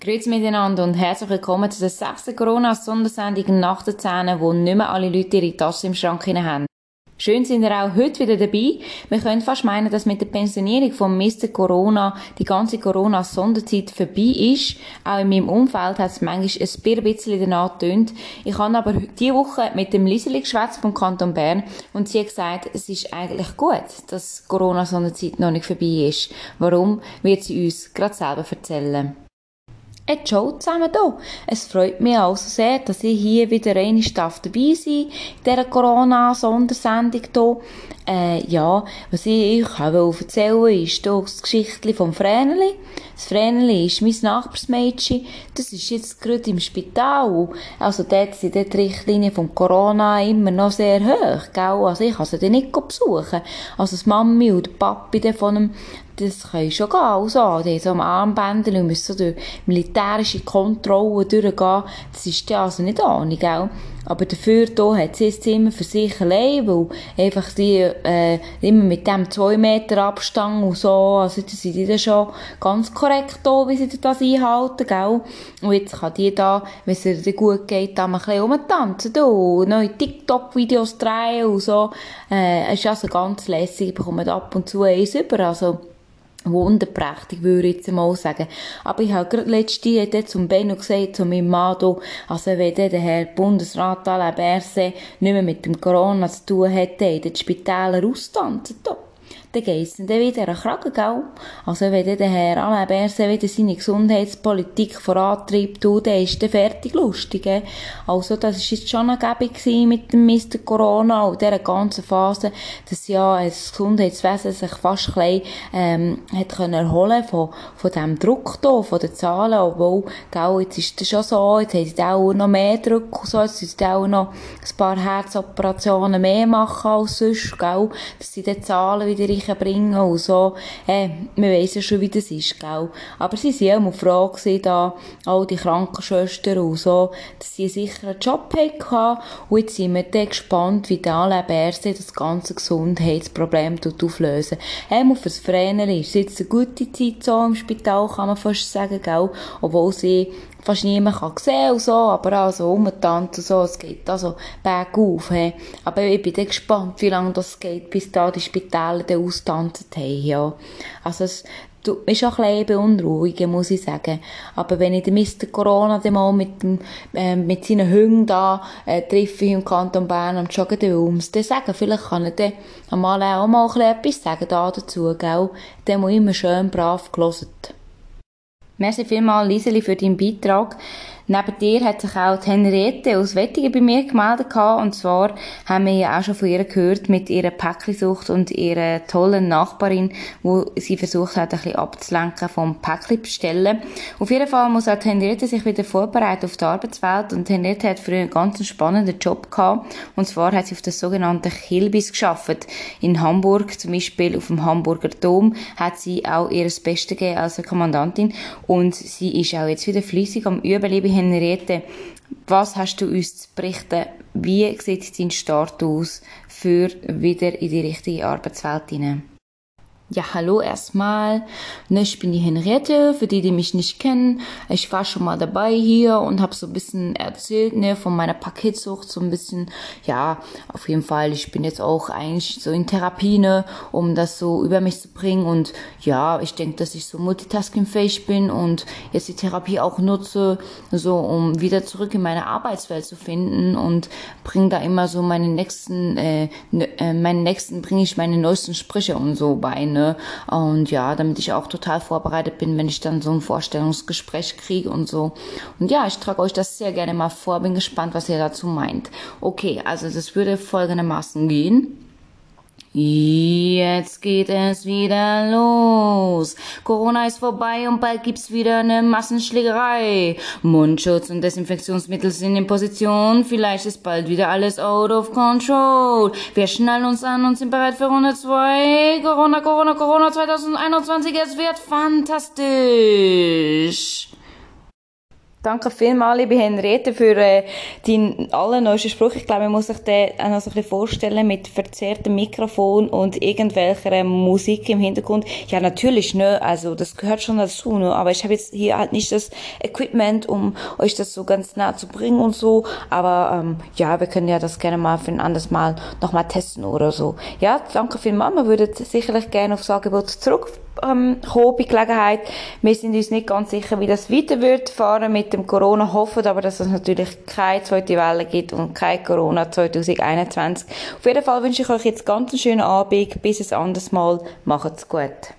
Grüezi miteinander und herzlich willkommen zu der sechsten Corona-Sondersendung nach den Zähnen, wo nicht mehr alle Leute ihre Tasse im Schrank haben. Schön sind ihr auch heute wieder dabei. Wir können fast meinen, dass mit der Pensionierung von Mr. Corona die ganze Corona-Sonderzeit vorbei ist. Auch in meinem Umfeld hat es manchmal ein bisschen danach getönt. Ich habe aber diese Woche mit dem Liseli geschwätzt vom Kanton Bern und sie hat gesagt, es ist eigentlich gut, dass Corona-Sonderzeit noch nicht vorbei ist. Warum, wird sie uns gerade selber erzählen. Hey, ciao zusammen hier. Es freut mich also sehr, dass ich hier wieder eine Staff dabei sein in dieser Corona-Sondersendung hier. Äh, ja, was ich euch erzählen will, ist das Geschichtli vom Vreneli. Das Vreneli ist mein Nachbarsmädchen. Das ist jetzt gerade im Spital. Also dort sind die Richtlinien vom Corona immer noch sehr hoch, gell? Also ich kann sie dann nicht besuchen. Also das Mami und der Papi von dem das kann schon gehen. Also, die haben so am Armbändel und müssen so durch militärische Kontrollen durchgehen. Das ist ja also nicht Ahnung, gell? Aber dafür hier hat sie das Zimmer für sich allein, weil einfach die, äh, immer mit dem 2 Meter Abstand und so, also das sind die dann schon ganz korrekt da, wie sie das einhalten, gell? Und jetzt kann die da, wenn es ihr gut geht, da mal ein bisschen rumtanzen, da, neue TikTok-Videos drehen und so. Äh, ist also ganz lässig, bekommt ab und zu eins über, also, wunderprächtig, würde ich jetzt mal sagen. Aber ich habe gerade letzte zum Benno gesagt, zu meinem Mann, also wenn der Herr Bundesrat Alain Berset nicht mehr mit dem Corona zu tun hätte, in den Spitälern austanzen, dann geht's dann wieder an Kragen, gell? Also, wenn der Herr Alain Berset wieder seine Gesundheitspolitik vorantreibt, du, dann ist der fertig lustig, gell? Also, das ist jetzt schon ergebig mit dem Mr. Corona und dieser ganzen Phase, dass ja das Gesundheitswesen sich fast ein ähm, hat erholen von, von dem Druck hier, von den Zahlen, obwohl, gell, jetzt ist das schon so, jetzt haben sie auch noch mehr Druck und so, jetzt müssen sie auch noch ein paar Herzoperationen mehr machen als sonst, gell? Dass sie die Zahlen wieder bringen und so. Äh, man weiss ja schon, wie das ist, gell. Aber sie waren auch froh gewesen, da, all die Krankenschwestern und so, dass sie sicher einen Job hatten. Und jetzt sind wir dann gespannt, wie der Alain das ganze Gesundheitsproblem auflösen Einmal fürs Vreneli ist jetzt eine gute Zeit so im Spital, kann man fast sagen, gell. Obwohl sie fast niemand kann sehen und so, aber also umtanzen und so, es geht also bergauf, he. Aber ich bin dann gespannt, wie lange das geht, bis da die Spitäler dann austanzen haben, ja. Also es tut mich schon ein bisschen beunruhigen, muss ich sagen. Aber wenn ich den Mr. Corona dann mal mit, dem, äh, mit seinen Hunden da äh, treffe im Kanton Bern am Joggen, dann will dann sagen, vielleicht kann er dann einmal auch mal etwas sagen da dazu, gell. Dann muss immer schön brav gelesen. Merci vielmals, Liseli, für deinen Beitrag. Neben dir hat sich auch Henriette aus Wettigen bei mir gemeldet. Und zwar haben wir ja auch schon von ihr gehört mit ihrer Päcklisucht und ihrer tollen Nachbarin, wo sie versucht hat, ein bisschen abzulenken vom Päckli bestellen. Auf jeden Fall muss auch Henriette sich wieder vorbereiten auf die Arbeitswelt. Und Henriette hat früher einen ganz spannenden Job gehabt. Und zwar hat sie auf das sogenannte Kilbis geschafft. In Hamburg, zum Beispiel auf dem Hamburger Dom, hat sie auch ihr Bestes gegeben als Kommandantin. Und sie ist auch jetzt wieder flüssig am Üben, Henriette, was hast du uns zu berichten? Wie sieht dein Start aus für wieder in die richtige Arbeitswelt hinein? Ja, hallo erstmal. Ne, ich bin die Henriette, für die, die mich nicht kennen. Ich war schon mal dabei hier und habe so ein bisschen erzählt, ne, von meiner Paketsucht, so ein bisschen, ja, auf jeden Fall, ich bin jetzt auch eigentlich so in Therapie, ne, um das so über mich zu bringen und ja, ich denke, dass ich so multitaskingfähig bin und jetzt die Therapie auch nutze, so um wieder zurück in meine Arbeitswelt zu finden und bringe da immer so meine nächsten, äh, ne, äh meinen nächsten bringe ich meine neuesten Sprüche und so bei, ne ne? Und ja, damit ich auch total vorbereitet bin, wenn ich dann so ein Vorstellungsgespräch kriege und so. Und ja, ich trage euch das sehr gerne mal vor, bin gespannt, was ihr dazu meint. Okay, also das würde folgendermaßen gehen. Jetzt geht es wieder los. Corona ist vorbei und bald gibt's wieder eine Massenschlägerei. Mundschutz und Desinfektionsmittel sind in Position. Vielleicht ist bald wieder alles out of control. Wir schnallen uns an und sind bereit für Runde 2. Corona, Corona, Corona 2021. Es wird fantastisch. Danke vielmals, liebe Henriette, für äh, deinen allerneuesten Spruch. Ich glaube, man muss sich den auch noch so ein bisschen vorstellen mit verzerrtem Mikrofon und irgendwelcher Musik im Hintergrund. Ja, natürlich, ne, also das gehört schon dazu, ne, aber ich habe jetzt hier halt nicht das Equipment, um euch das so ganz nah zu bringen und so, aber ähm, ja, wir können ja das gerne mal für ein anderes Mal nochmal testen oder so. Ja, danke vielmals, wir würden sicherlich gerne aufs Angebot zurück ähm, bei Gelegenheit. Wir sind uns nicht ganz sicher, wie das weiter wird fahren mit dem Corona, hoffen aber, dass es natürlich keine zweite Welle gibt und kein Corona 2021. Auf jeden Fall wünsche ich euch jetzt ganz einen schönen Abend, bis ein anderes Mal. Macht's gut.